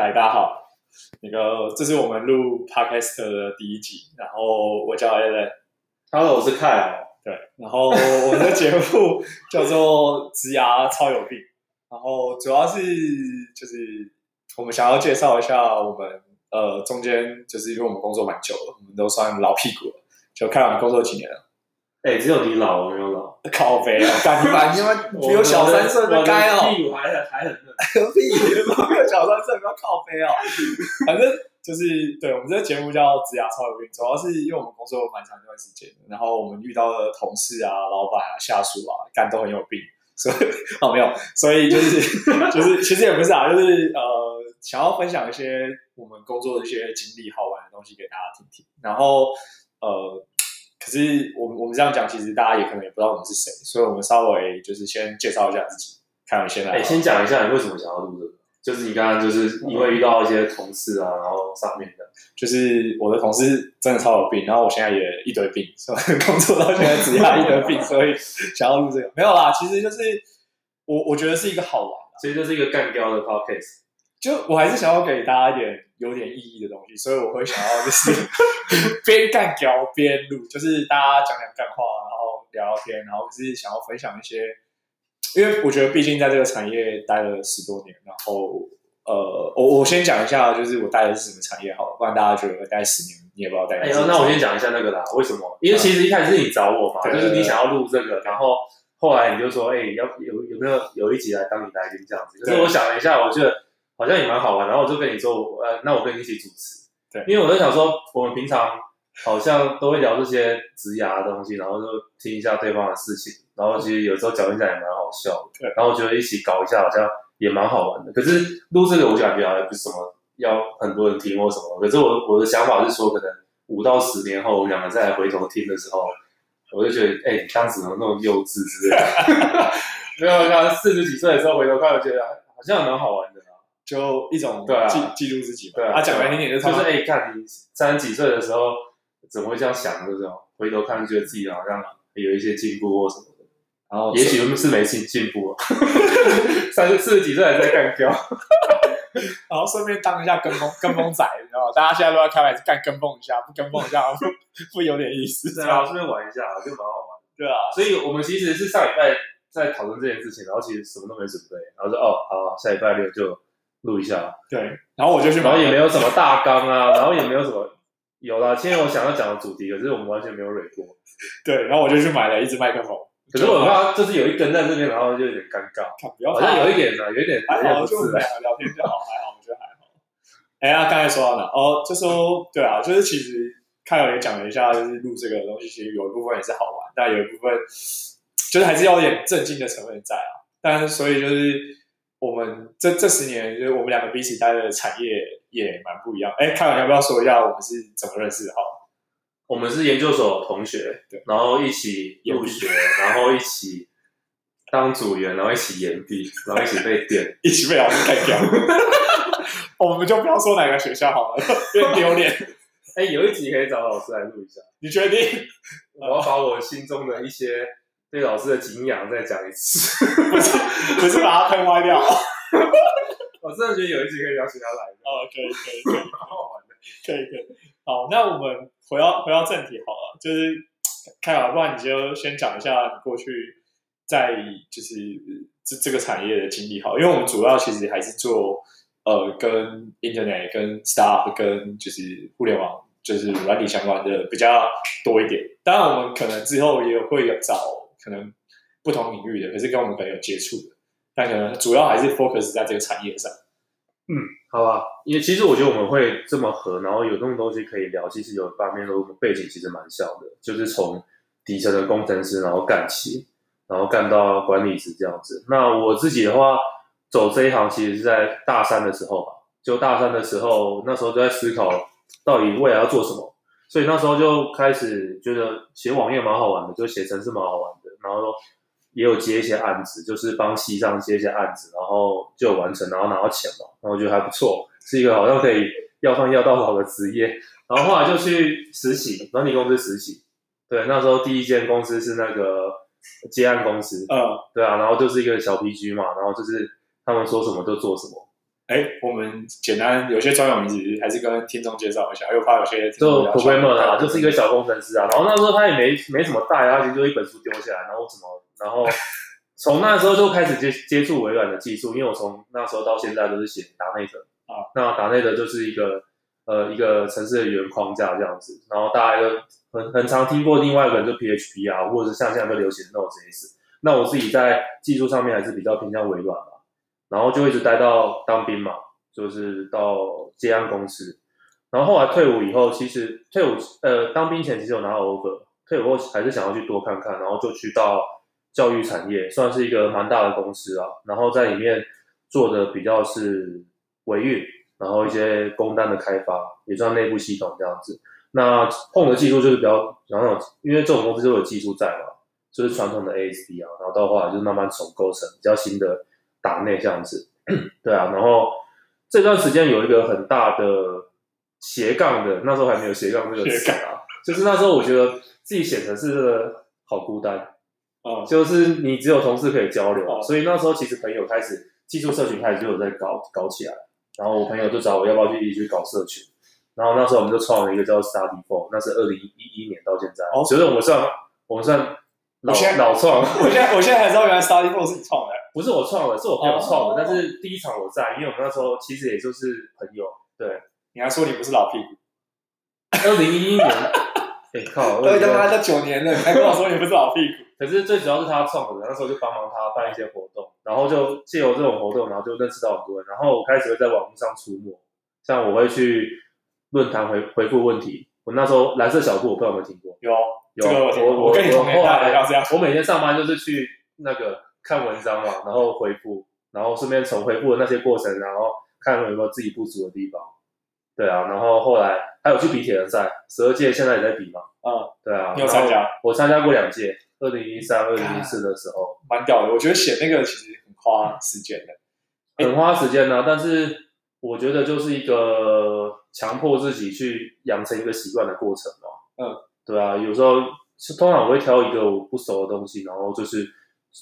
嗨，大家好。那个，这是我们录 Podcast 的第一集。然后我叫 Alan，Hello，我是 Kyle。对，然后我们的节目叫做《植牙超有病》。然后主要是就是我们想要介绍一下我们呃中间就是因为我们工作蛮久了，我们都算老屁股了。就 Kyle 工作几年了？哎、欸，只有你老，我没有老。靠北啊！干你妈！你妈 比我小三岁，不该哦。屁股还很还很嫩。何必？比我小三岁，不要靠背哦。反正就是，对我们这个节目叫《职涯超有病》，主要是因为我们工作蛮长一段时间，然后我们遇到的同事啊、老板啊、下属啊，干都很有病，所以 哦没有，所以就是就是，其实也不是啊，就是呃，想要分享一些我们工作的一些经历、好玩的东西给大家听听，然后呃。可是我们我们这样讲，其实大家也可能也不知道我们是谁，所以我们稍微就是先介绍一下自己，看我先来。哎、欸，先讲一下你为什么想要录这个，就是你刚刚就是因为遇到一些同事啊，然后上面的，就是我的同事真的超有病，然后我现在也一堆病，所以 工作到现在只要一堆病，所以想要录这个没有啦，其实就是我我觉得是一个好玩，所以就是一个干掉的 podcast。就我还是想要给大家一点有点意义的东西，所以我会想要就是 边干聊边录，就是大家讲讲干话，然后聊聊天，然后就是想要分享一些，因为我觉得毕竟在这个产业待了十多年，然后呃，我我先讲一下，就是我待的是什么产业好了，不然大家觉得待十年你也不知道待。哎呦，那我先讲一下那个啦，为什么？因为其实一开始是你找我嘛，嗯、就是你想要录这个，然后后来你就说，哎、欸，要有有没有有一集来当你来宾这样子？可是我想了一下，我觉得。好像也蛮好玩，然后我就跟你说，呃，那我跟你一起主持。对，因为我在想说，我们平常好像都会聊这些职涯的东西，然后就听一下对方的事情，然后其实有时候讲一讲也蛮好笑的。对，然后我觉得一起搞一下好像也蛮好玩的。可是录这个，我感觉好像不是什么要很多人听或什么。可是我我的想法是说，可能五到十年后，我们两个再来回头听的时候，我就觉得，哎、欸，当时怎么那么幼稚之类的。没有，像四十几岁的时候回头看，我觉得好像蛮好玩的。就一种记对啊，记记录自己嘛。对啊，讲难听点就是就是哎，看你三十几岁的时候怎么会这样想？这种回头看，觉得自己好像有一些进步或什么的。然后也许是没进进步啊。三十四十几岁还在干譙，然后顺便当一下跟风跟风仔，你知道吗？大家现在都在开玩笑，干跟风一下，不跟风一下 不不有点意思？对啊，顺便玩一下就蛮好玩。对啊，所以我们其实是上礼拜在讨论这件事情，然后其实什么都没准备，然后说哦，好，下礼拜六就。录一下，对，然后我就去，然后也没有什么大纲啊，然后也没有什么，有啦，今天我想要讲的主题，可是我们完全没有蕊过，对，然后我就去买了一支麦克风，可是我怕就是有一根在这边，然后就有点尴尬，好像有一点呢，有一点还好，就聊聊天就好，还好，我觉得还好。哎呀，刚才说到哪？哦，就说对啊，就是其实看友也讲了一下，就是录这个东西，其实有一部分也是好玩，但有一部分就是还是要有点正经的成分在啊，但是所以就是。我们这这十年，就是我们两个彼此待的产业也蛮不一样。哎，看完要不要说一下我们是怎么认识的？哈，我们是研究所同学，对，然后一起入学，然后一起当组员，然后一起研毕，然后一起被电，一起被老师干掉。我们就不要说哪个学校好了，有点丢脸。哎，有一集可以找老师来录一下，你确定？我要把我心中的一些。对老师的敬仰再讲一次，不是不是把它喷歪掉。我真的觉得有一集可以邀请他来的。哦，可以可以可以，蛮 好玩的，可以可以。好，那我们回到回到正题好了，就是开好，不然你就先讲一下你过去在就是这这个产业的经历好，因为我们主要其实还是做呃跟 Internet、跟 Staff、跟就是互联网就是软体相关的比较多一点。当然，我们可能之后也会有找。可能不同领域的，可是跟我们可能有接触的，但可能主要还是 focus 在这个产业上。嗯，好吧，因为其实我觉得我们会这么合，然后有这么多东西可以聊，其实有一方面的背景其实蛮像的，就是从底层的工程师，然后干起，然后干到管理职这样子。那我自己的话，走这一行其实是在大三的时候吧，就大三的时候，那时候就在思考到底未来要做什么，所以那时候就开始觉得写网页蛮好玩的，就写程式蛮好玩。然后也有接一些案子，就是帮西藏接一些案子，然后就完成，然后拿到钱嘛，然后我觉得还不错，是一个好像可以要饭要到老的职业。然后后来就去实习，软体公司实习。对，那时候第一间公司是那个接案公司，嗯，对啊，然后就是一个小 PG 嘛，然后就是他们说什么就做什么。哎，我们简单有些专有名词还是跟听众介绍一下，因为我怕有些就 programmer 啊，就是一个小工程师啊。然后那时候他也没没什么带啊，其实就一本书丢下来，然后什么，然后 从那时候就开始接接触微软的技术，因为我从那时候到现在都是写达内德啊，那达内德就是一个呃一个城市的语言框架这样子，然后大家就很很常听过另外一个人就 PHP 啊，或者是像现在都流行 Node.js。那我自己在技术上面还是比较偏向微软吧。然后就一直待到当兵嘛，就是到接案公司，然后后来退伍以后，其实退伍呃当兵前其实有拿到 offer，退伍后还是想要去多看看，然后就去到教育产业，算是一个蛮大的公司啊，然后在里面做的比较是维运，然后一些工单的开发，也算内部系统这样子。那碰的技术就是比较然后因为这种公司都有技术在嘛，就是传统的 ASP 啊，然后到后来就慢慢重构成比较新的。打内这样子，对啊，然后这段时间有一个很大的斜杠的，那时候还没有斜杠这个词啊，就是那时候我觉得自己写程式真的好孤单，哦，就是你只有同事可以交流，哦，所以那时候其实朋友开始技术社群开始就有在搞搞起来，然后我朋友就找我要不要去一起去搞社群，然后那时候我们就创了一个叫 Study For，那是二零一一年到现在，哦，觉得我们算我们算老老创，我现在我现在才知道原来 Study For 是你创的。不是我创的，是我朋友创的。但是第一场我在，因为我们那时候其实也就是朋友。对，你还说你不是老屁股？二零一一年，哎靠，对，他妈都九年了，你还跟我说你不是老屁股？可是最主要是他创的，那时候就帮忙他办一些活动，然后就借由这种活动，然后就认识到很多人。然后我开始会在网络上出没，像我会去论坛回回复问题。我那时候蓝色小兔，我不知道有没有听过？有有，这个、我我我跟你同年代要这样。我每天上班就是去那个。看文章嘛，然后回复，然后顺便从回复的那些过程，然后看有没有自己不足的地方。对啊，然后后来还有去比铁人赛，十二届现在也在比嘛。嗯，对啊。你有参加？我参加过两届，二零一三、二零一四的时候。蛮屌的，我觉得写那个其实很花时间的，很花时间呢、啊。但是我觉得就是一个强迫自己去养成一个习惯的过程嘛。嗯，对啊，有时候是通常我会挑一个我不熟的东西，然后就是。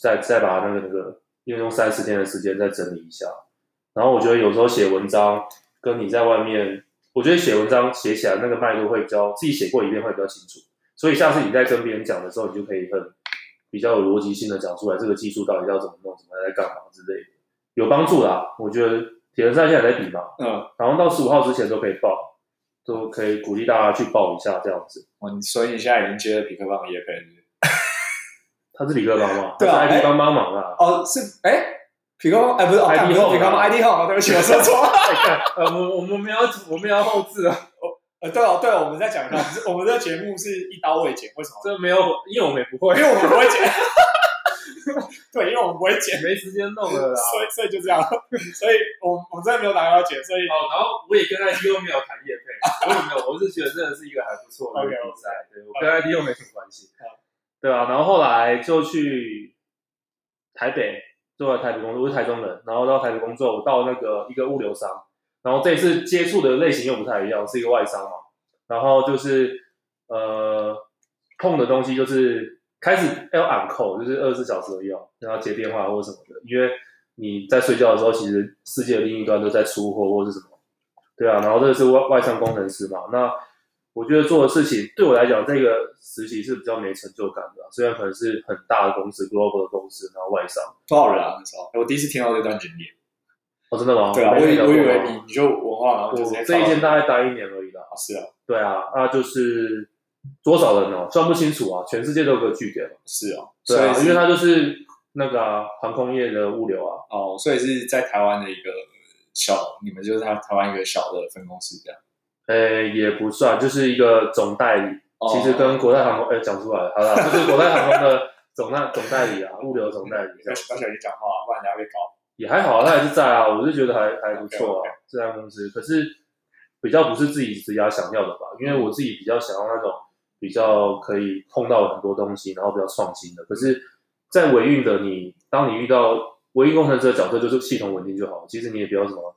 再再把那个那个用用三十天的时间再整理一下，然后我觉得有时候写文章跟你在外面，我觉得写文章写起来那个脉络会比较自己写过一遍会比较清楚，所以下次你在跟别人讲的时候，你就可以很比较有逻辑性的讲出来这个技术到底要怎么弄，怎么在干嘛之类的，有帮助啦。我觉得铁人赛现在在比嘛，嗯，然后到十五号之前都可以报，都可以鼓励大家去报一下这样子。哦，所以你现在已经接了痞客邦的业配。他是李哥帮吗？对啊，ID 帮帮忙啊。哦，是哎，痞客邦哎，不是 ID 后，痞客邦 ID 后，对不起，我说错 了。呃，我我们没有我们要后置啊。呃，对哦，对哦，我们在讲一下，我们这个节目是一刀未剪，为什么？这没有，因为我们也不会，因为我们不会剪。对，因为我们不会剪，没时间弄了啦。所以，所以就这样。所以我我真的没有打算要剪，所以哦，然后我也跟 ID 又没有谈业配，我也没有，我是觉得真的是一个还不错的比赛。对，我跟 ID 又没什么关系。对啊，然后后来就去台北做了台北工作，我是台中人，然后到台北工作，我到那个一个物流商，然后这次接触的类型又不太一样，是一个外商嘛，然后就是呃碰的东西就是开始要 on call，就是二十四小时都要，然后接电话或什么的，因为你在睡觉的时候，其实世界的另一端都在出货或是什么，对啊，然后这个是外外商工程师嘛，那。我觉得做的事情对我来讲，这个实习是比较没成就感的。虽然可能是很大的公司，global 的公司，然后外商多少人啊？很少。我第一次听到这段经历。哦，真的吗？对啊，我以我以为你你就文化，然后就我这一间大概待一年而已啦。啊，是啊。对啊，那就是多少人哦？算不清楚啊。全世界都有个据点。是啊。对啊，因为它就是那个航空业的物流啊。哦，所以是在台湾的一个小，你们就是台台湾一个小的分公司这样。诶，也不算，就是一个总代理。哦、其实跟国泰航空，诶，讲出来，好了，就是国泰航空的总代总代理啊，物流总代理。不要小心讲话，不然人家会搞。也还好，他还是在啊，我是觉得还还不错啊，这家公司。可是比较不是自己职涯想要的吧？因为我自己比较想要那种比较可以碰到很多东西，然后比较创新的。可是，在维运的你，当你遇到维运工程师的角色，就是系统稳定就好。其实你也不要什么。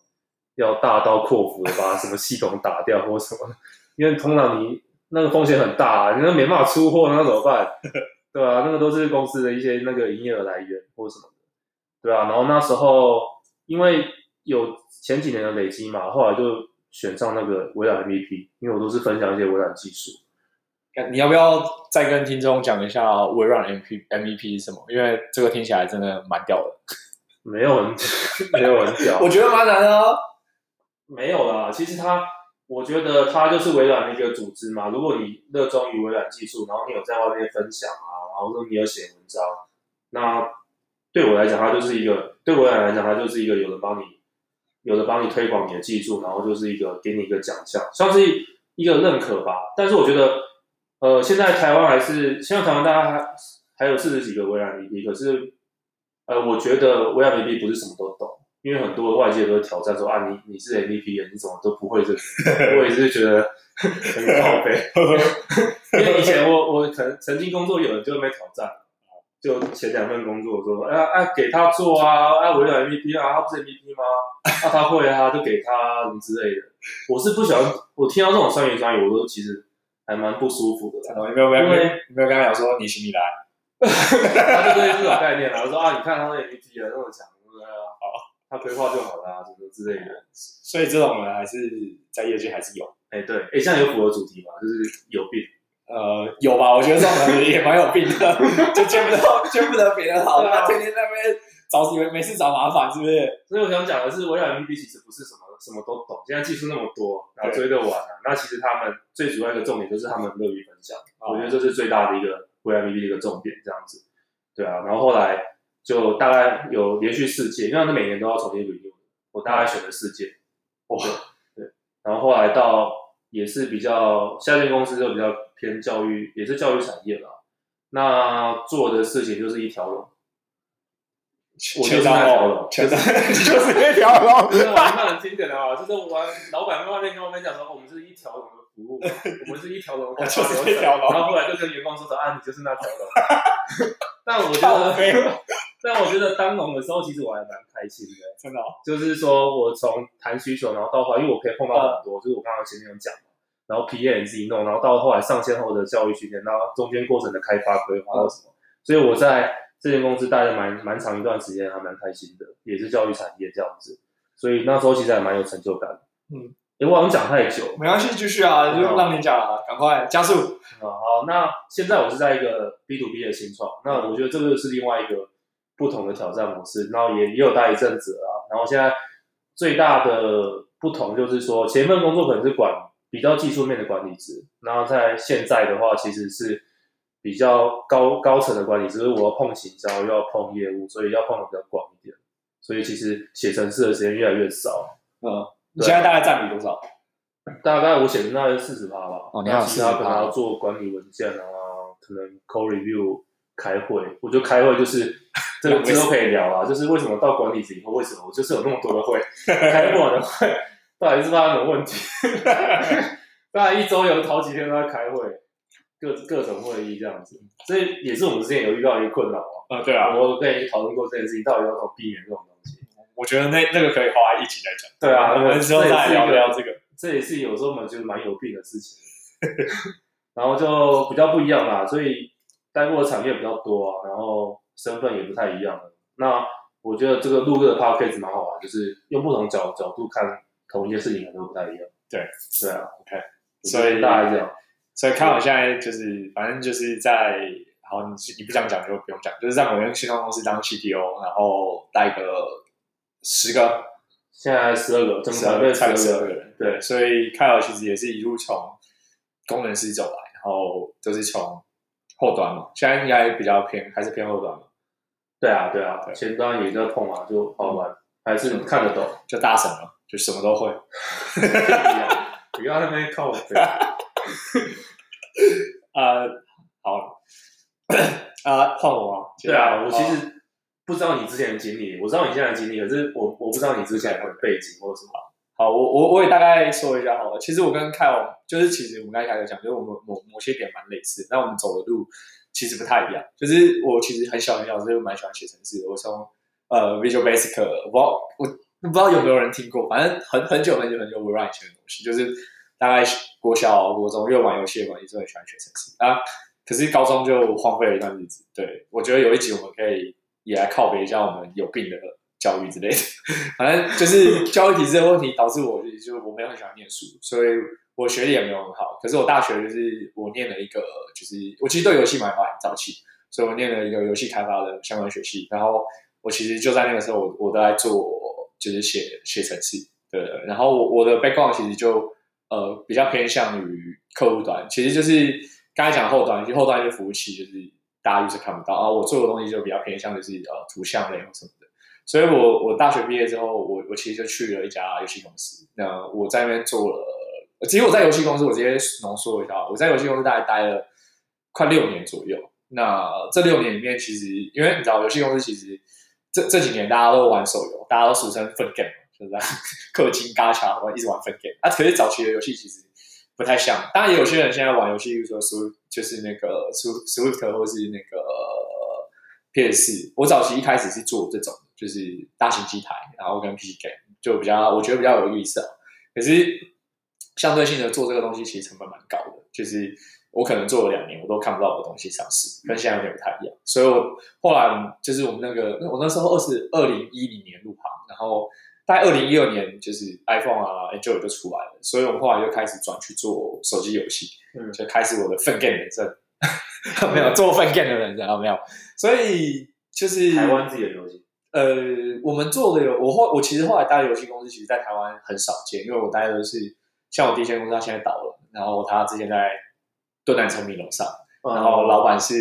要大刀阔斧的把什么系统打掉或什么，因为通常你那个风险很大啊，你那没办法出货，那怎么办？对啊，那个都是公司的一些那个营业额来源或什么的，对啊。然后那时候因为有前几年的累积嘛，后来就选上那个微软 MVP，因为我都是分享一些微软技术。你要不要再跟听众讲一下微软 MVP MVP 是什么？因为这个听起来真的蛮屌的。没有人，没有人屌。我觉得蛮难的啊。没有啦，其实它，我觉得它就是微软的一个组织嘛。如果你热衷于微软技术，然后你有在外面分享啊，然后说你有写文章，那对我来讲，它就是一个对微软来讲，它就是一个有人帮你，有人帮你推广你的技术，然后就是一个给你一个奖项，算是一个认可吧。但是我觉得。呃，现在台湾还是现在台湾大家还还有四十几个微软 MVP，可是呃，我觉得微软 MVP 不是什么都懂，因为很多外界都会挑战说啊，你你是 MVP，你怎么都不会这个？我也是觉得很靠北，因为以前我我曾曾经工作有人就被挑战，就前两份工作说啊啊给他做啊啊我有 MVP 啊，他不是 MVP 吗？啊他会啊，就给他什么之类的。我是不喜欢，我听到这种酸言酸语，我都其实。还蛮不舒服的，你没有没有没有没有跟他讲说你行你来，他 就对这种概念了。我说啊，你看他的 MVP 啊，那么强，他规划就好了啊，什么之类的。所以这种人还是在业界还是有。哎，对，哎，这样有符合主题吗？就是有病。呃，有吧？我觉得这种人也蛮有病的，就见不到见不得别人好，他天天在那边找你们没事找麻烦，是不是？所以我想讲的是，微软 MVP 其实不是什么。什么都懂，现在技术那么多，然后追得完啊。那其实他们最主要一个重点就是他们乐于分享，我觉得这是最大的一个微软 MVP 的一个重点，这样子。对啊，然后后来就大概有连续四届，因为他每年都要重新我大概选了四届。哇，对。然后后来到也是比较下间公司就比较偏教育，也是教育产业啦。那做的事情就是一条龙。我就是那条龙，就是那条龙，就是玩的很经典的啊，就是我老板在外面跟我们讲说，我们是一条龙的服务，我们是一条龙，我就是一条龙，然后后来就跟员工说的啊，你就是那条龙。但我觉得，但我觉得当龙的时候，其实我还蛮开心的，真的，就是说我从谈需求，然后到后来，因为我可以碰到很多，就是我刚刚前面有讲嘛，然后 PM 自己弄，然后到后来上线后的教育训练，然后中间过程的开发规划或什么，所以我在。这间公司待了蛮蛮长一段时间，还蛮开心的，也是教育产业这样子，所以那时候其实还蛮有成就感。嗯，因为我好像讲太久，没关系，继续啊，就让你讲啊，赶快加速。好，好，那现在我是在一个 B to B 的新创，那我觉得这个是另外一个不同的挑战模式，然后也也有待一阵子了，然后现在最大的不同就是说，前一份工作可能是管比较技术面的管理职，然后在现在的话，其实是。比较高高层的管理，只是我要碰行销，又要碰业务，所以要碰的比较广一点。所以其实写程式的时间越来越少。嗯，你现在大概占比多少？大概我写的那四十趴吧。哦，你要其他可能要做管理文件啊，可能 code review、开会。我觉得开会就是这个之后可以聊啊，就是为什么到管理职以后，为什么我就是有那么多的会，开不完的会，到底是发生什么问题？大概一周有好几天都在开会。各各种会议这样子，所以也是我们之前有遇到一个困扰啊。嗯，对啊，我跟你讨论过这件事情，到底要怎么避免这种东西？我觉得那那个可以花一起来讲。对啊，我们之后再聊聊这个。这也是有时候我们觉得蛮有病的事情，然后就比较不一样啦。所以待过的产业比较多啊，然后身份也不太一样。那我觉得这个录个 podcast 蛮好玩，就是用不同角角度看同一件事情，可能都不太一样。对，对啊，OK。所以大概这样。所以看我现在就是，反正就是在，好，你你不想讲就不用讲，就是在某间新创公司当 CTO，然后带个十个，现在十二个，十二个，差十二个人，对，对，所以凯尔其实也是一路从工程师走来，然后就是从后端嘛，现在应该比较偏，还是偏后端嘛？对啊，对啊，前端也在碰啊，就好玩，还是看得懂，就大神了，就什么都会，不要在那边靠我。呃，好，啊，换我啊？对啊，我其实不知道你之前的经历，我知道你现在的经历，可是我我不知道你之前的背景或者什么。好，我我我也大概说一下好了。其实我跟凯文，就是其实我们刚才开始讲，就是我们某某些点蛮类似，但我们走的路其实不太一样。就是我其实很小很小时候就蛮喜欢写程式，我从呃 Visual Basic，我不知道我不知道有没有人听过，反正很很久很久很久微软以前的东西，就是。大概国小、国中又玩游戏的关系，就很喜欢学程式啊。可是高中就荒废了一段日子。对，我觉得有一集我们可以也来靠北一下我们有病的教育之类的，反正就是教育体制的问题导致我就是我没有很喜欢念书，所以我学历也没有很好。可是我大学就是我念了一个，就是我其实对游戏蛮蛮早期，所以我念了一个游戏开发的相关学系。然后我其实就在那个时候我，我都在做就是写写程式，对。然后我我的 background 其实就呃比较偏向于客户端，其实就是刚才讲后端，就后端就是服务器，就是大家就是看不到。啊我做的东西就比较偏向就是呃图像类或什么的。所以我我大学毕业之后，我我其实就去了一家游戏公司。那我在那边做了，其实我在游戏公司，我直接浓缩一下，我在游戏公司大概待了快六年左右。那这六年里面，其实因为你知道，游戏公司其实这这几年大家都玩手游，大家都俗称分 game，就是氪金嘎强，我一直玩分 game。啊，可是早期的游戏其实不太像。当然，也有些人现在玩游戏，比如说 Swift，就是那个 Swift 或是那个 PS。我早期一开始是做这种。就是大型机台，然后跟 PC game 就比较，我觉得比较有预设。可是相对性的做这个东西，其实成本蛮高的。就是我可能做了两年，我都看不到我的东西上市，跟现在有点不太一样。所以我后来就是我们那个，我那时候二是二零一零年入行，然后大概二零一二年就是 iPhone 啊 Android 就出来了，所以我们后来就开始转去做手机游戏，嗯，就开始我的 fun game 人生。没有做 fun game 的人生，没有。所以就是台湾自己的游戏。呃，我们做的有我后我其实后来待的游戏公司，其实，在台湾很少见，因为我待的是像我第一间公司，它现在倒了，然后它之前在敦南诚品楼上，然后老板是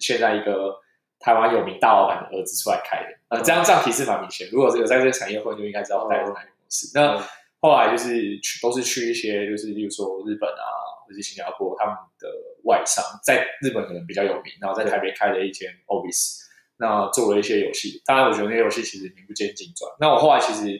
现在一个台湾有名大老板的儿子出来开的，呃，这样这样提示蛮明显。如果有在这个产业混，就应该知道我待的是哪个公司。那后来就是去都是去一些，就是例如说日本啊，或者是新加坡，他们的外商在日本可能比较有名，然后在台北开了一间 office。那做了一些游戏，当然我觉得那些游戏其实名不见经传。那我后来其实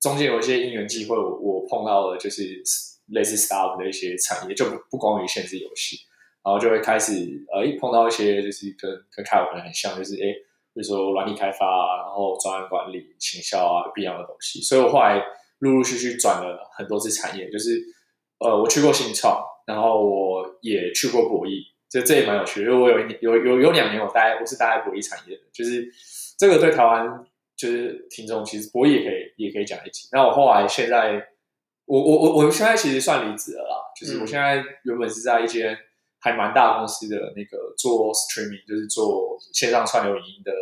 中间有一些因缘际会，我碰到了就是类似 startup 的一些产业，就不不光于限制游戏，然后就会开始呃一碰到一些就是跟跟开我可能很像，就是诶比如说软体开发啊，然后专案管理、行销啊必要的东西。所以我后来陆陆续续转了很多次产业，就是呃我去过新创，然后我也去过博弈。这这也蛮有趣，因为我有一年有有有两年我待我是待在博弈产业的，就是这个对台湾就是听众其实博弈也可以也可以讲一集。那我后来现在我我我我现在其实算离职了啦，就是我现在原本是在一间还蛮大公司的那个做 streaming，就是做线上串流影音的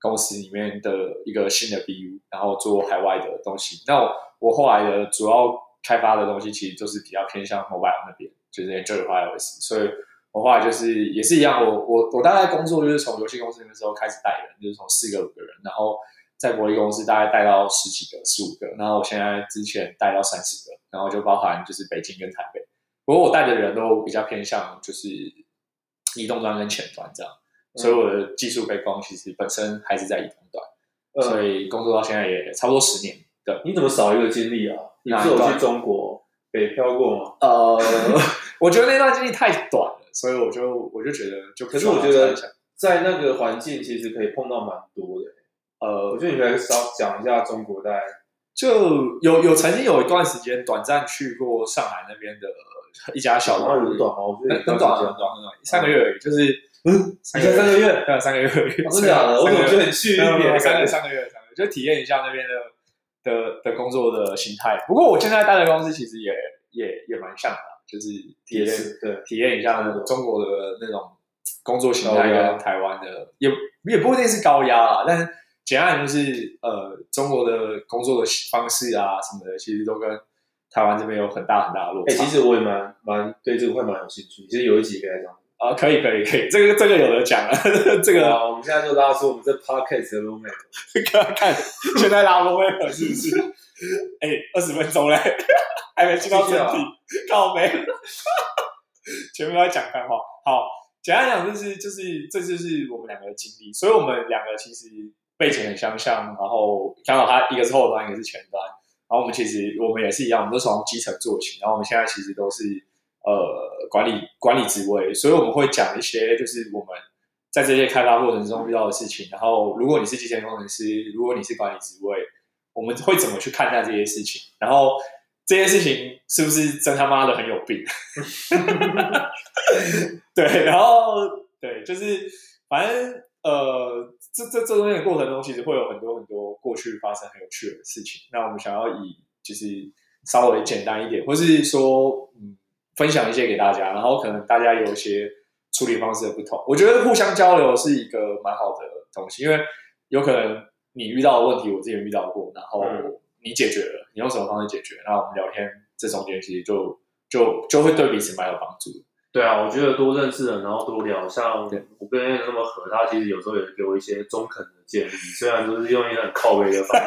公司里面的一个新的 BU，然后做海外的东西。那我我后来的主要开发的东西其实就是比较偏向 mobile 那边，就是 Android 和 iOS，所以。我后来就是也是一样，我我我大概工作就是从游戏公司那个时候开始带人，就是从四个五个人，然后在国立公司大概带到十几个、十五个，然后我现在之前带到三十个，然后就包含就是北京跟台北。不过我带的人都比较偏向就是移动端跟前端这样，所以我的技术背景其实本身还是在移动端，嗯、所以工作到现在也差不多十年。对，你怎么少一个经历啊？你是有去中国北漂过吗？呃，我觉得那段经历太短了。所以我就我就觉得就，可是我觉得在那个环境其实可以碰到蛮多的。呃，我觉得你可以稍讲一下中国在，就有有曾经有一段时间短暂去过上海那边的一家小公司，很短哦，很短很短很短，三个月而已，就是嗯，三个三个月，对，三个月而已，真的假的？我怎么觉得很去一点？三个三个月，三个月，就体验一下那边的的的工作的形态。不过我现在待的公司其实也也也蛮像的。就是体验，对，体验一下中国的那种工作形态跟台湾的，也也不一定是高压啦，但是简单就是呃，中国的工作的方式啊什么的，其实都跟台湾这边有很大很大的落差。哎、欸，其实我也蛮蛮对这个会蛮有兴趣，其实有一集可以来讲啊，可以可以可以，这个这个有得讲了，这个、啊、我们现在就拉出我们这 podcast 的 roommate，看看现在拉 roommate 是不是？哎、欸，二十分钟嘞。还没进到正题，靠没，前面都在讲干话。好，简单讲就是就是这就是我们两个的经历，所以我们两个其实背景很相像，然后刚好他一个是后端，一个是前端，然后我们其实我们也是一样，我们都从基层做起，然后我们现在其实都是呃管理管理职位，所以我们会讲一些就是我们在这些开发过程中遇到的事情，然后如果你是基层工程师，如果你是管理职位，我们会怎么去看待这些事情，然后。这件事情是不是真他妈的很有病？对，然后对，就是反正呃，这这这中间的过程中，其实会有很多很多过去发生很有趣的事情。那我们想要以就是稍微简单一点，或是说嗯分享一些给大家，然后可能大家有一些处理方式的不同，我觉得互相交流是一个蛮好的东西，因为有可能你遇到的问题，我之前遇到过，然后你解决了，你用什么方式解决，然后我们聊天这中间其实就就就会对彼此蛮有帮助。对啊，我觉得多认识人，然后多聊，像我跟 Allen 那么合，他其实有时候也给我一些中肯的建议，虽然都是用一个很靠背的方式，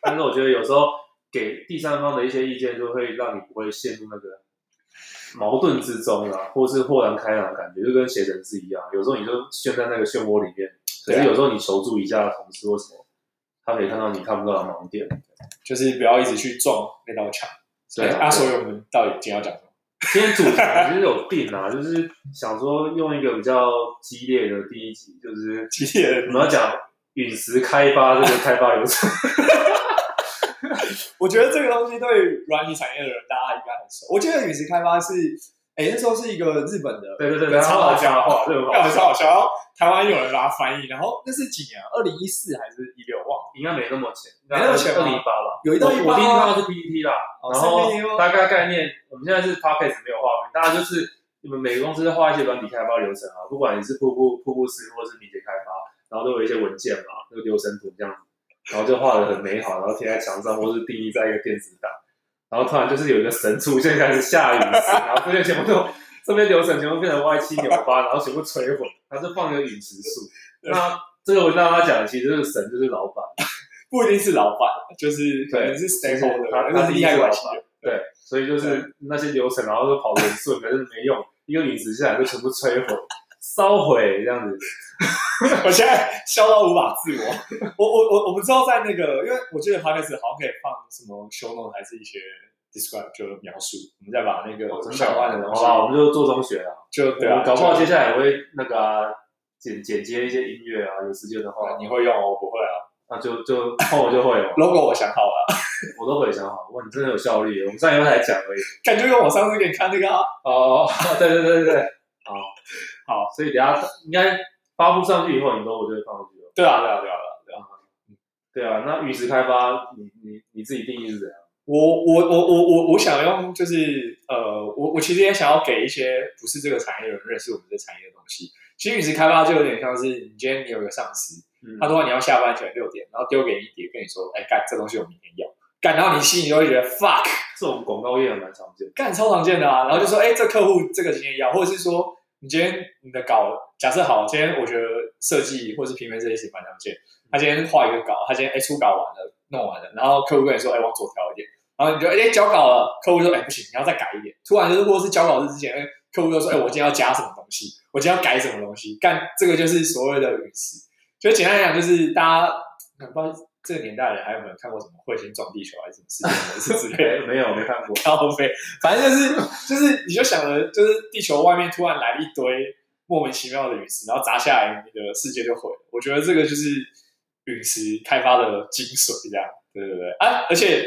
但是我觉得有时候给第三方的一些意见，就会让你不会陷入那个矛盾之中啊，或是豁然开朗的感觉，就跟写程式一样，有时候你就陷在那个漩涡里面，可是有时候你求助一下同事或什么，他可以看到你看不到的盲点，就是不要一直去撞那道墙。对啊，所以我们到底今天要讲什么？今天主题其实有定啊，就是想说用一个比较激烈的第一集，就是 激烈的，我们要讲陨石开发这个开发流程。我觉得这个东西对软体产业的人，大家应该很熟。我记得陨石开发是。哎，那时候是一个日本的，对对对，超好笑的话，对吧？超好笑。然后台湾有人把它翻译，然后那是几年？二零一四还是一六？应该没那么浅，没那么前，二零一八吧。有一段我第一次看到是 PPT 啦，然后大概概念，我们现在是 Podcast 没有画面，大家就是你们每个公司在画一些软体开发流程啊，不管你是瀑布瀑布式或是敏捷开发，然后都有一些文件嘛，那个流程图这样子，然后就画得很美好，然后贴在墙上或是定义在一个电子档，然后突然就是有一个神出现，开始下雨，然后这些全部都。这边流程全部变成歪七扭八，然后全部摧毁。它是放一个陨石树。那这个文章他讲，其实这个神就是老板，不一定是老板，就是可能是 stakeholder，他他是利害关系。对，所以就是那些流程，然后都跑得很顺，可是没用，一个陨石下来就全部摧毁、烧毁这样子。我现在笑到无法自我。我我我我们知道在那个，因为我记得 Podcast 好像可以放什么 show note 还是一些。describe 就描述，我们再把那个相关的东西，好，我们就做中学啊，就对啊，搞不好接下来也会那个剪剪接一些音乐啊，有时间的话，你会用哦？我不会啊，那就就后我就会了。logo 我想好了，我都会想好。哇，你真的有效率，我们上一回才讲而已，感觉用我上次给你看那个哦，对对对对对，好，好，所以等下应该发布上去以后，你 logo 就会放上去了。对啊，对啊，对啊，对啊，对啊。那陨石开发，你你你自己定义是怎样？我我我我我我想用就是呃，我我其实也想要给一些不是这个产业的人认识我们这产业的东西。其实陨石开发就有点像是你今天你有一个上司，嗯、他说你要下班前六点，然后丢给你一叠，跟你说，哎干这东西我明天要干，然后你心里就会觉得 fuck，这种广告业也蛮常见，干超常见的啊。然后就说，哎，这客户这个今天要，或者是说你今天你的稿假设好，今天我觉得设计或者是平面这些事情蛮常见。他今天画一个稿，他今天哎初稿完了，弄完了，然后客户跟你说，哎往左调一点。然后你就哎交稿了，客户说哎不行，你要再改一点。突然就是，或是交稿日之前，哎客户就说哎我今天要加什么东西，我今天要改什么东西。干这个就是所谓的陨石。就简单来讲，就是大家不知道这个年代的人还有没有看过什么彗星撞地球还是什么事情？之类的 没有没看过。然后飞，反正就是就是你就想着就是地球外面突然来了一堆莫名其妙的陨石，然后砸下来，你的世界就毁了。我觉得这个就是陨石开发的精髓，这样对对对啊，而且。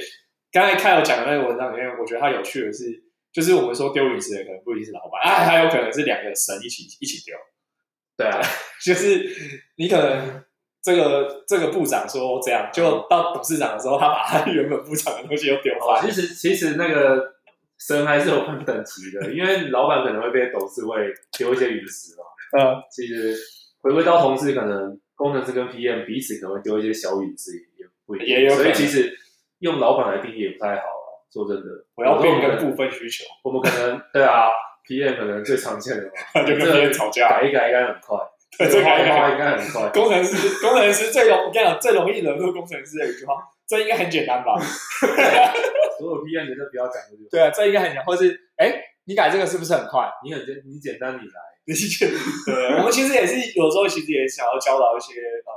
刚才看我讲的那个文章里面，我觉得它有趣的是，就是我们说丢陨石的可能不一定是老板，啊，还有可能是两个神一起一起丢。对啊，就是你可能这个这个部长说这样，就到董事长的时候，他把他原本部长的东西又丢了。其实其实那个神还是有分等级的，因为老板可能会被董事会丢一些陨石嘛。嗯，其实回归到同事，可能工程师跟 PM 彼此可能会丢一些小陨石，也不一定。也有可能。所以其实。用老板来定义也不太好啊，说真的，我要变更部分需求，我们可能对啊，PM 可能最常见的嘛，就跟别人吵架，改一改应该很快，对，这改一改应该很快。工程师，工程师最容，我跟你讲最容易惹怒工程师的一句话，这应该很简单吧？所有 PM 你都不要讲这句话。对啊，这应该很简单，或是哎，你改这个是不是很快？你很简，你简单你来，你简对，我们其实也是有时候其实也想要教导一些呃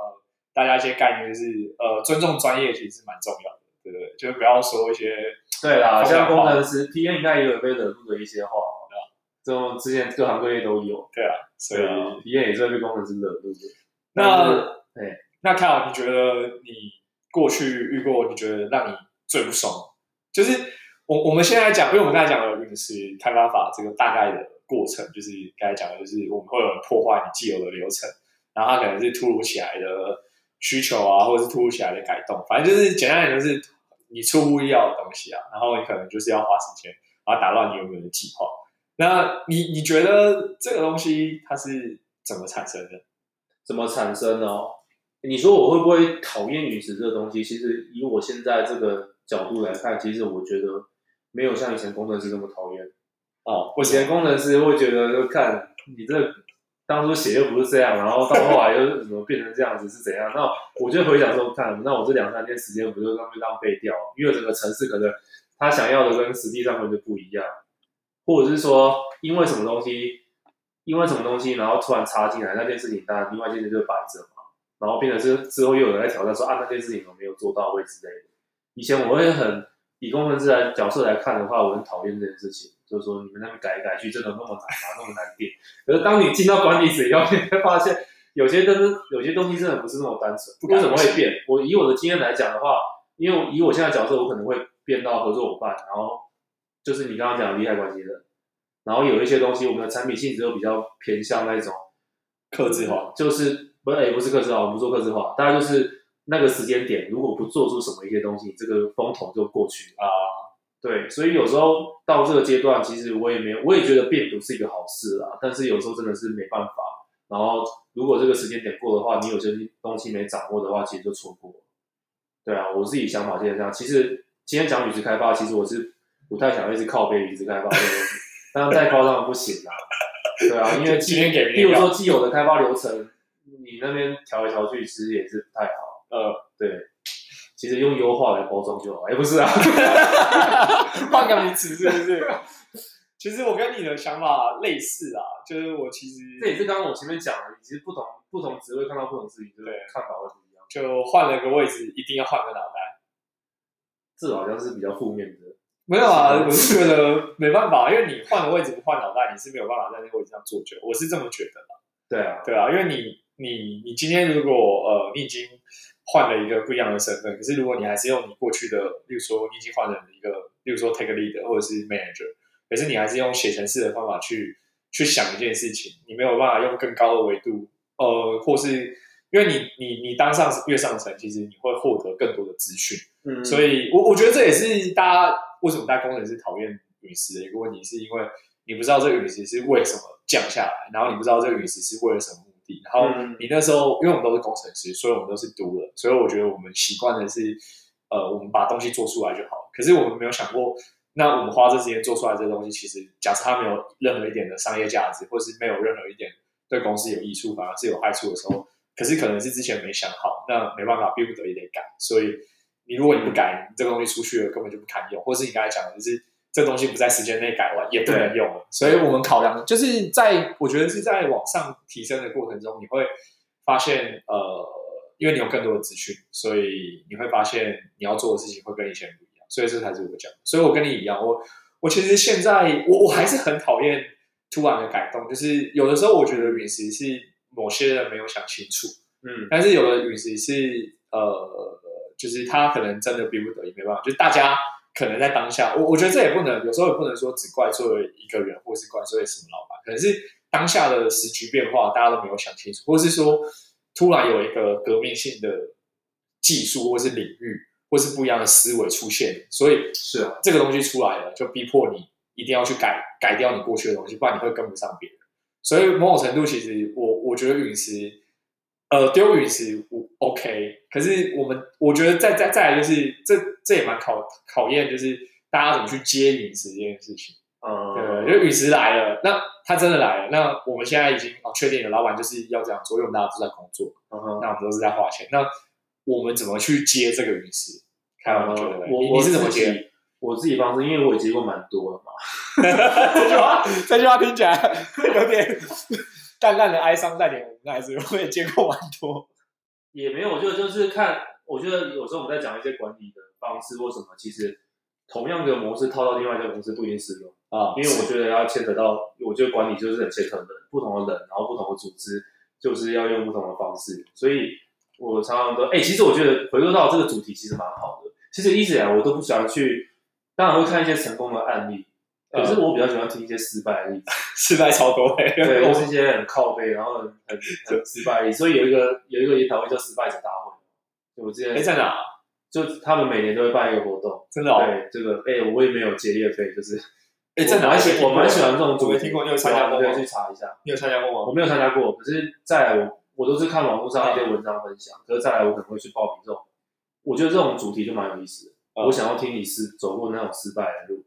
大家一些概念，就是呃尊重专业其实是蛮重要的。对对，就是不要说一些对啦，像工程师，PM 应该也有被惹怒的一些话，对吧？这种之前各行各业都有，对啊，所以 PM 也是被工程师惹怒的。那，哎，那 Kyle，你觉得你过去遇过，你觉得让你最不爽，就是我我们现在讲，因为我们刚才讲的陨石开发法这个大概的过程，就是刚才讲的，就是我们会有人破坏你既有的流程，然后它可能是突如其来的需求啊，或者是突如其来的改动，反正就是简单点就是你出乎意料的东西啊，然后你可能就是要花时间，然后打乱你原本的计划。那你你觉得这个东西它是怎么产生的？怎么产生呢？你说我会不会讨厌陨石这个东西？其实以我现在这个角度来看，其实我觉得没有像以前工程师这么讨厌。哦，我以前工程师会觉得，就看你这当初写又不是这样，然后到后来又怎么变成这样子是怎样？那我就回想说，看那我这两三天时间不就浪费浪费掉？因为整个城市可能他想要的跟实际上面就不一样。或者是说，因为什么东西，因为什么东西，然后突然插进来那件事情，当然另外一件事就摆着嘛，然后变成是之后又有人在挑战说啊，那件事情我没有做到位之类的。以前我会很以工程师来角色来看的话，我很讨厌这件事情，就是说你们那边改来改去，真的那么难吗？那么难变？可是当你进到管理室以后，你会发现有些真的有些东西真的不是那么单纯。为什么会变？我以我的经验来讲的话，因为以我现在角色，我可能会变到合作伙伴，然后。就是你刚刚讲的利害关系人，然后有一些东西，我们的产品性质又比较偏向那种克制化，就是不是也不是克制化，我们不做克制化，大家就是那个时间点，如果不做出什么一些东西，这个风头就过去啊。对，所以有时候到这个阶段，其实我也没有，我也觉得变不是一个好事啦。但是有时候真的是没办法。然后如果这个时间点过的话，你有些东西没掌握的话，其实就错过。对啊，我自己想法就是这样。其实今天讲陨石开发，其实我是。不太想一直靠背陨石开发这个东西，但是再夸张不行啦，对啊，因为今天给，比如说既有的开发流程，你那边调来调去，其实也是不太好。呃，对，其实用优化来包装就好，也不是啊，换个名词是不是？其实我跟你的想法类似啊，就是我其实这也是刚刚我前面讲的，其实不同不同职位看到不同事情，对，看法会不一样。就换了个位置，一定要换个脑袋，这好像是比较负面的。没有啊，我是觉得没办法，因为你换个位置不换脑袋，你是没有办法在那个位置上做久。我是这么觉得的。对啊，对啊，因为你你你今天如果呃你已经换了一个不一样的身份，可是如果你还是用你过去的，例如说你已经换了一个，例如说 take a leader 或者是 manager，可是你还是用写程式的方法去去想一件事情，你没有办法用更高的维度，呃，或是因为你你你当上越上层，其实你会获得更多的资讯。嗯，所以我我觉得这也是大家。为什么大家工程师讨厌陨石的一个问题，是因为你不知道这个陨石是为什么降下来，然后你不知道这个陨石是为了什么然后你那时候，因为我们都是工程师，所以我们都是读了，所以我觉得我们习惯的是，呃，我们把东西做出来就好。可是我们没有想过，那我们花这时间做出来这东西，其实假设它没有任何一点的商业价值，或是没有任何一点对公司有益处，反而是有害处的时候，可是可能是之前没想好，那没办法，逼不得已得改，所以。你如果你不改，你这个东西出去了根本就不堪用，或是你刚才讲的就是这个东西不在时间内改完也不能用了。所以我们考量就是在我觉得是在往上提升的过程中，你会发现呃，因为你有更多的资讯，所以你会发现你要做的事情会跟以前不一样。所以这才是我讲，所以我跟你一样，我我其实现在我我还是很讨厌突然的改动，就是有的时候我觉得陨石是某些人没有想清楚，嗯，但是有的陨石是呃。就是他可能真的逼不得已，没办法。就是大家可能在当下，我我觉得这也不能，有时候也不能说只怪作为一个人，或是怪作为什么老板，可能是当下的时局变化，大家都没有想清楚，或是说突然有一个革命性的技术，或是领域，或是不一样的思维出现，所以是啊，这个东西出来了，就逼迫你一定要去改改掉你过去的东西，不然你会跟不上别人。所以某种程度，其实我我觉得陨石。呃，丢陨石我 OK，可是我们我觉得再再再来就是这这也蛮考考验，就是大家怎么去接陨石这件事情。嗯，对，因为陨石来了，那他真的来了，那我们现在已经哦确定了，老板就是要这样做，因为我们大家都在工作，嗯哼，那我们都是在花钱，那我们怎么去接这个陨石？看我们觉得，我你，你是怎么接？我自己方式，因为我也接过蛮多的嘛。这句话这句话听起来 有点。淡淡的哀伤带点无奈，是我也见过蛮多，也没有。我觉得就是看，我觉得有时候我们在讲一些管理的方式或什么，其实同样的模式套到另外一家公司不一定适用啊。因为我觉得要牵扯到，我觉得管理就是很牵扯的，不同的人，然后不同的组织，就是要用不同的方式。所以我常常都，哎、欸，其实我觉得回归到这个主题，其实蛮好的。其实一直以来我都不喜欢去，当然会看一些成功的案例。可是我比较喜欢听一些失败的例子，失败超多哎，对，都是一些很靠背，然后很很很失败的例子。所以有一个有一个研讨会叫失败者大会，我之前哎在哪？就他们每年都会办一个活动，真的哦。对，这个哎，我也没有结业费，就是哎，在哪？我蛮喜欢这种，我没听过，你有参加过？可以去查一下。你有参加过吗？我没有参加过，可是再来我我都是看网络上一些文章分享，可是再来我可能会去报名这种。我觉得这种主题就蛮有意思的。我想要听你是走过那种失败的路，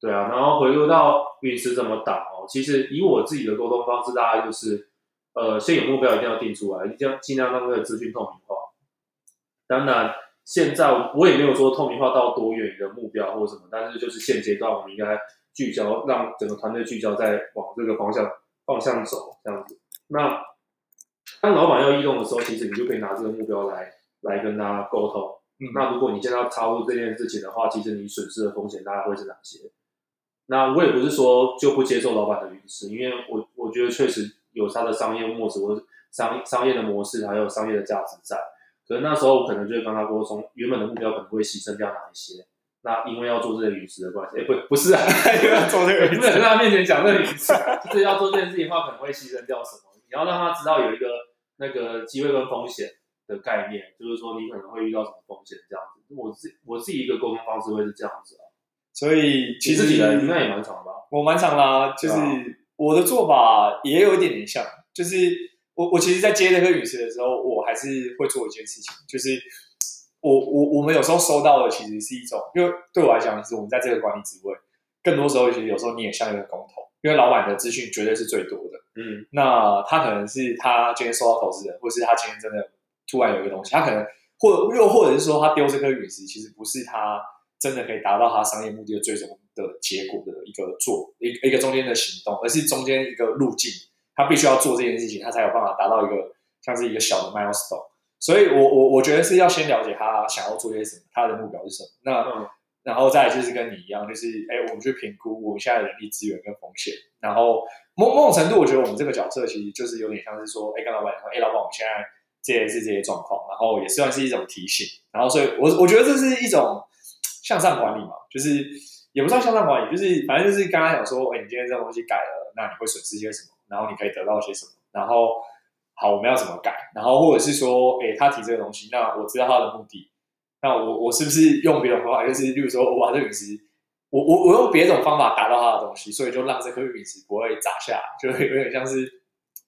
对啊。然后回落到陨石怎么打哦，其实以我自己的沟通方式，大概就是呃，先有目标一定要定出来，一定要尽量让这个资讯透明化。当然。现在我也没有说透明化到多远的目标或者什么，但是就是现阶段我们应该聚焦，让整个团队聚焦在往这个方向方向走这样子。那当老板要异动的时候，其实你就可以拿这个目标来来跟他沟通。嗯，那如果你现在要插入这件事情的话，其实你损失的风险大概会是哪些？那我也不是说就不接受老板的陨石，因为我我觉得确实有他的商业模式或者商商业的模式，还有商业的价值在。可能那时候我可能就会跟他沟通，原本的目标可能会牺牲掉哪一些。那因为要做这个陨石的关系，哎、欸，不，不是啊，因为要做这个陨石，不能在他面前讲这个陨石，就是要做这件事情的话，可能会牺牲掉什么？你要让他知道有一个那个机会跟风险的概念，就是说你可能会遇到什么风险这样子。我自我自己一个沟通方式会是这样子啊。所以其实你的应该也蛮长的吧？我蛮长啦，就是我的做法也有一点点像，就是。我我其实，在接这颗陨石的时候，我还是会做一件事情，就是我我我们有时候收到的其实是一种，因为对我来讲，其实我们在这个管理职位，更多时候其实有时候你也像一个工头，因为老板的资讯绝对是最多的，嗯，那他可能是他今天收到投资人，或是他今天真的突然有一个东西，他可能或又或者是说他丢这颗陨石，其实不是他真的可以达到他商业目的的最终的结果的一个做一一个中间的行动，而是中间一个路径。他必须要做这件事情，他才有办法达到一个像是一个小的 milestone。所以我我我觉得是要先了解他想要做些什么，他的目标是什么。那、嗯、然后再来就是跟你一样，就是哎，我们去评估我们现在的人力资源跟风险。然后某某种程度，我觉得我们这个角色其实就是有点像是说，哎，跟老板说，哎，老板，我们现在这些是这些状况，然后也算是一种提醒。然后所以我，我我觉得这是一种向上管理嘛，就是也不算向上管理，就是反正就是刚刚讲说，哎，你今天这个东西改了，那你会损失些什么？然后你可以得到些什么？然后好，我们要怎么改？然后或者是说，诶，他提这个东西，那我知道他的目的，那我我是不是用别的方法？就是例如说，我把这个陨石，我我我用别种方法达到他的东西，所以就让这颗陨石不会砸下来，就有点像是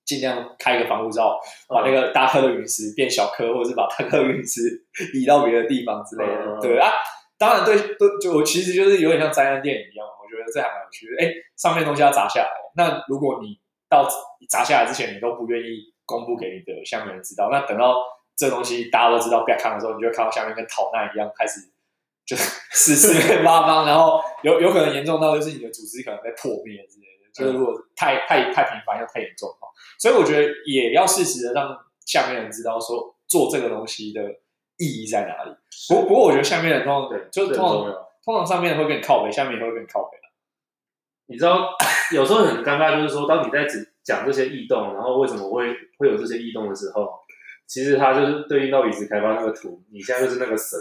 尽量开一个防护罩，把那个大颗的陨石变小颗，或者是把大颗陨石移到别的地方之类的。对啊，当然对，对，就我其实就是有点像灾难电影一样，我觉得这还蛮有趣的。诶，上面东西要砸下来，那如果你到砸下来之前，你都不愿意公布给你的下面人知道。那等到这东西大家都知道，不要看的时候，你就会看到下面跟逃难一样，开始就 四四面八方，然后有有可能严重到就是你的组织可能被破灭之类的。就是如果太太太频繁又太严重的话，所以我觉得也要适时的让下面人知道说做这个东西的意义在哪里。不过不过我觉得下面的通常对，就通常通常上面会跟你靠背，下面也会跟你靠北。你知道，有时候很尴尬，就是说，当你在只讲这些异动，然后为什么会会有这些异动的时候，其实它就是对应到椅子开发那个图。你现在就是那个神，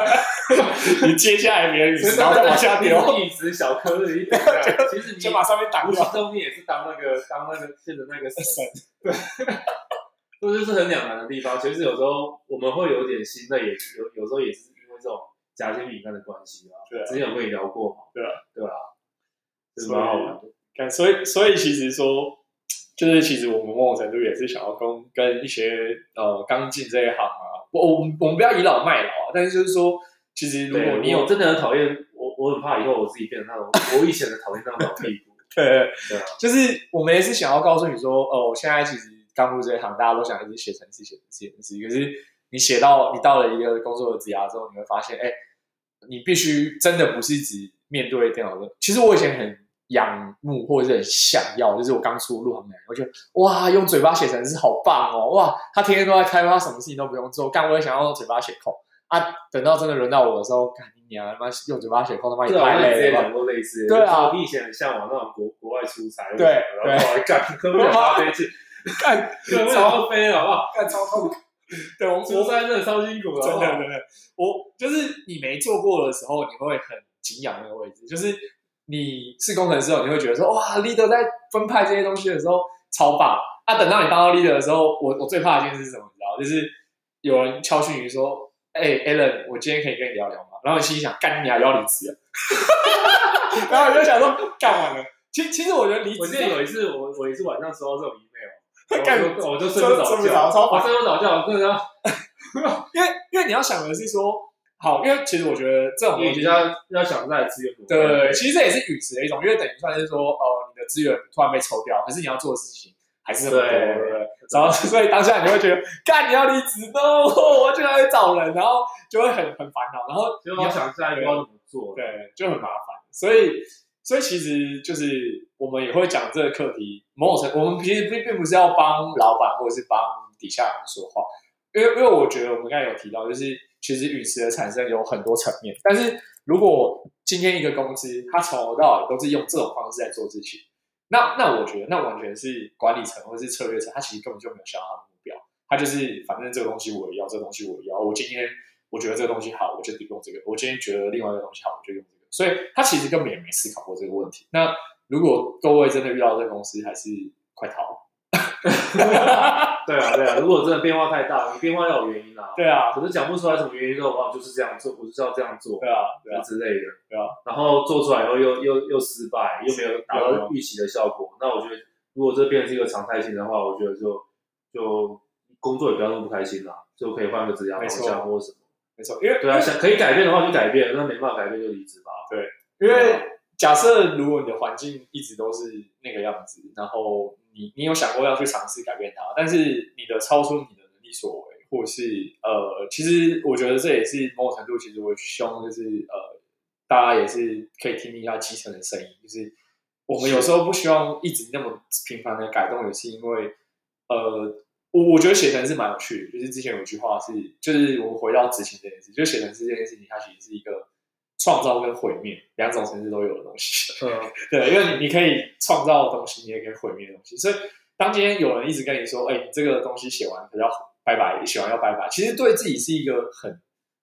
你接下来别人陨石，然后再往下掉椅子小颗粒一点，其实你就把上面挡掉，中你也是当那个当那个现的那个神，对，这就是很两难的地方。其实有时候我们会有点心累，也有有时候也是因为这种夹心饼干的关系啊。对，之前有跟你聊过嘛？对啊，对啊。是蛮好玩的，看所以所以其实说，就是其实我们某种程度也是想要跟跟一些呃刚进这一行啊，我我们我们不要倚老卖老啊，但是就是说，其实如果你有真的很讨厌我，我很怕以后我自己变成那种我以前的讨厌那种老屁股，对对啊，就是我们也是想要告诉你说，哦，我现在其实刚入这一行，大家都想一直写程式写程式写程式，可是你写到你到了一个工作的职涯之后，你会发现，哎，你必须真的不是只面对电脑的，其实我以前很。仰慕或者是很想要，就是我刚出入行的，我觉得哇，用嘴巴写程式好棒哦，哇，他天天都在开发，什么事情都不用做，干我也想要用嘴巴写 code 啊。等到真的轮到我的时候，干你娘，他妈用嘴巴写 code，他妈也太累了。对啊，我以前很向往那种国国外出差，对，然后干喝不了咖啡去，干喝不了好不好？干超痛苦，对，我出差真的超辛苦的，真的真的。我就是你没做过的时候，你会很敬仰那个位置，就是。你是工程师后，你会觉得说哇，leader 在分派这些东西的时候超棒。啊，等到你当到 leader 的时候，我我最怕的一件事是什么？你知道，就是有人敲讯你说，哎、欸、，Alan，我今天可以跟你聊聊吗？然后你心里想，干你啊，要离职了。然后你就想说，干完了。其其实我觉得离职，我记得有一次，我我也是晚上收到这种 干我就睡不着觉，睡不着，我睡不着觉，我真的要，因为因为你要想的是说，好，因为其实我觉得这种东西要要想在资源，对对对，其实这也是陨石的一种，因为等于算是说，呃，你的资源突然被抽掉，可是你要做的事情还是很多，对不对？然后 所以当下你会觉得，干你要离职，no，我就要去找人，然后就会很很烦恼，然后你要想下一步要怎么做，对，就很麻烦，所以。所以其实就是我们也会讲这个课题，某种程度，我们其实并并不是要帮老板或者是帮底下人说话，因为因为我觉得我们刚才有提到，就是其实陨石的产生有很多层面，但是如果今天一个公司它从头到尾都是用这种方式在做事情，那那我觉得那完全是管理层或者是策略层，他其实根本就没有想到他的目标，他就是反正这个东西我也要，这个东西我也要，我今天我觉得这个东西好，我就用这个，我今天觉得另外一个东西好，我就用这个。所以他其实根本也没思考过这个问题。那如果各位真的遇到这个公司，还是快逃。对啊，对啊。如果真的变化太大，你变化要有原因啊。对啊。可是讲不出来什么原因的话，就是这样做，我就是要这样做。对啊，对啊之类的。对啊。然后做出来以后又又又失败，又没有达到预期的效果。那我觉得，如果这变成是一个常态性的话，我觉得就就工作也不要那么不开心啦，就可以换个职业方向或什么。没错，因为对啊，想可以改变的话就改变，那没办法改变就离职吧。对，因为假设如果你的环境一直都是那个样子，然后你你有想过要去尝试改变它，但是你的超出你的能力所为，或者是呃，其实我觉得这也是某种程度，其实我希望就是呃，大家也是可以听听一下基层的声音，就是我们有时候不希望一直那么频繁的改动，也是因为呃。我我觉得写程式是蛮有趣的，就是之前有一句话是，就是我们回到执行这件事，就写程式这件事情，它其实是一个创造跟毁灭两种程式都有的东西。嗯，对，因为你你可以创造的东西，你也可以毁灭的东西。所以当今天有人一直跟你说，哎、欸，你这个东西写完要拜拜，写完要拜拜，其实对自己是一个很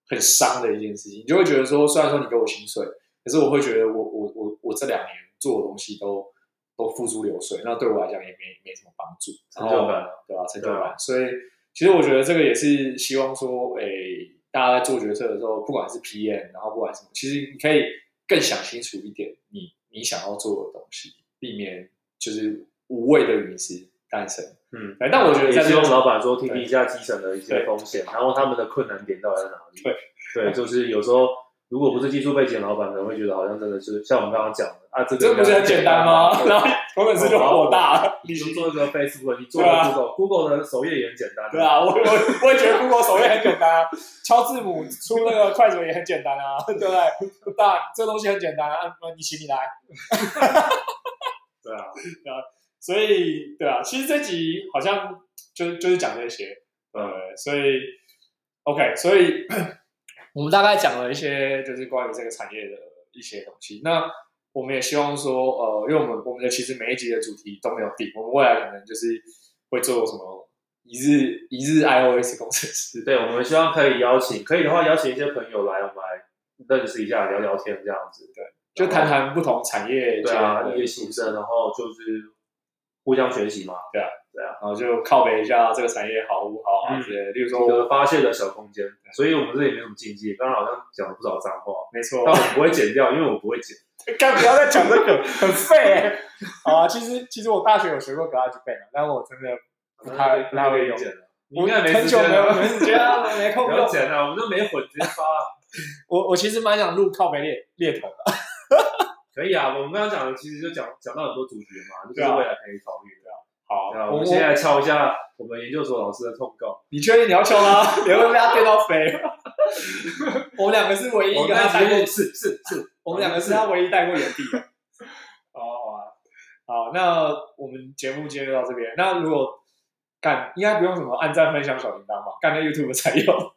很伤的一件事情。你就会觉得说，虽然说你给我薪水，可是我会觉得我我我我这两年做的东西都。都付诸流水，那对我来讲也没没什么帮助，成就感，对吧、啊？成就感。所以，其实我觉得这个也是希望说，诶、欸，大家在做决策的时候，不管是 PM，然后不管什么，其实你可以更想清楚一点你，你你想要做的东西，避免就是无谓的陨石诞生。嗯，但我觉得也希望老板说听听一下基层的一些风险，然后他们的困难点到底在哪里？对，对，就是有时候。如果不是技术背景，老板可能会觉得好像真的是像我们刚刚讲的啊，这个这不是很简单吗？然后工程师就火大，你就做一个 Facebook，你做一个 Google，Google、啊、的首页也很简单。对啊，我我我也觉得 Google 首页很简单啊，敲字母出那个快手也很简单啊，对不对？当然这个东西很简单啊，你请你来。对啊，对啊，所以对啊，其实这集好像就就是讲这些，呃、嗯，所以 OK，所以。我们大概讲了一些，就是关于这个产业的一些东西。那我们也希望说，呃，因为我们我们的其实每一集的主题都没有定，我们未来可能就是会做什么一日一日 iOS 工程师。对，我们希望可以邀请，可以的话邀请一些朋友来，我们来认识一下，聊聊天这样子。对，就谈谈不同产业对啊一些心声，然后就是互相学习嘛。对啊。对啊，然后就靠北一下这个产业好不好啊？之类，例如说一个发泄的小空间，所以我们这里没什么禁忌。刚刚好像讲了不少脏话，没错，但我不会剪掉，因为我不会剪。干不要再讲这个，很废、欸。好啊，其实其实我大学有学过 GarageBand，但我真的不太不太会用。你应该没时间，没时间了，没空 不要剪了，我们都没混直接发。我我其实蛮想录靠北猎猎头的。可以啊，我们刚刚讲的其实就讲讲到很多主角嘛，就是未来可以考虑的。好，我，我们现在敲一下我们研究所老师的通告。你确定你要敲吗？你会被他电到飞。我们两个是唯一一个他带过，是是是，我们两个是他唯一带过野地的。好好啊，好，那我们节目今天就到这边。那如果干，应该不用什么按赞、分享、小铃铛吧？干在 YouTube 才有。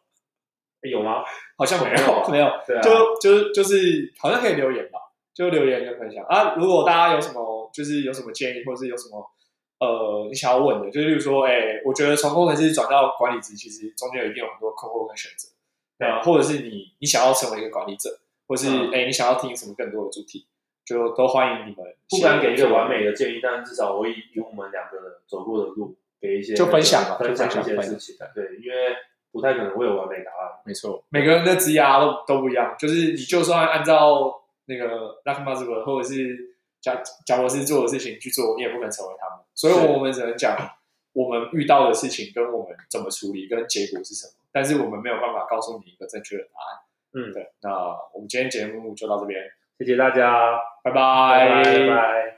有吗？好像没有，没有。对啊，就就就是好像可以留言吧，就留言跟分享啊。如果大家有什么，就是有什么建议，或者是有什么。呃，你想要问的，就是例如说，哎、欸，我觉得从工程师转到管理职，其实中间有一定有很多困惑跟选择，对啊，或者是你你想要成为一个管理者，或是哎、你想要听什么更多的主题，就都欢迎你们。不敢给一个完美的建议，但至少我以以我们两个走过的路给一些，就分享嘛，分享一些事情。对，因为不太可能会有完美答案。没错，每个人的职涯都都不一样。就是你就算按照那个 Luck Mazur 或者是贾贾伯斯做的事情去做，你也不可能成为他们。所以我们只能讲我们遇到的事情跟我们怎么处理，跟结果是什么。但是我们没有办法告诉你一个正确的答案。嗯，对。那我们今天节目就到这边。谢谢大家，拜拜，拜拜。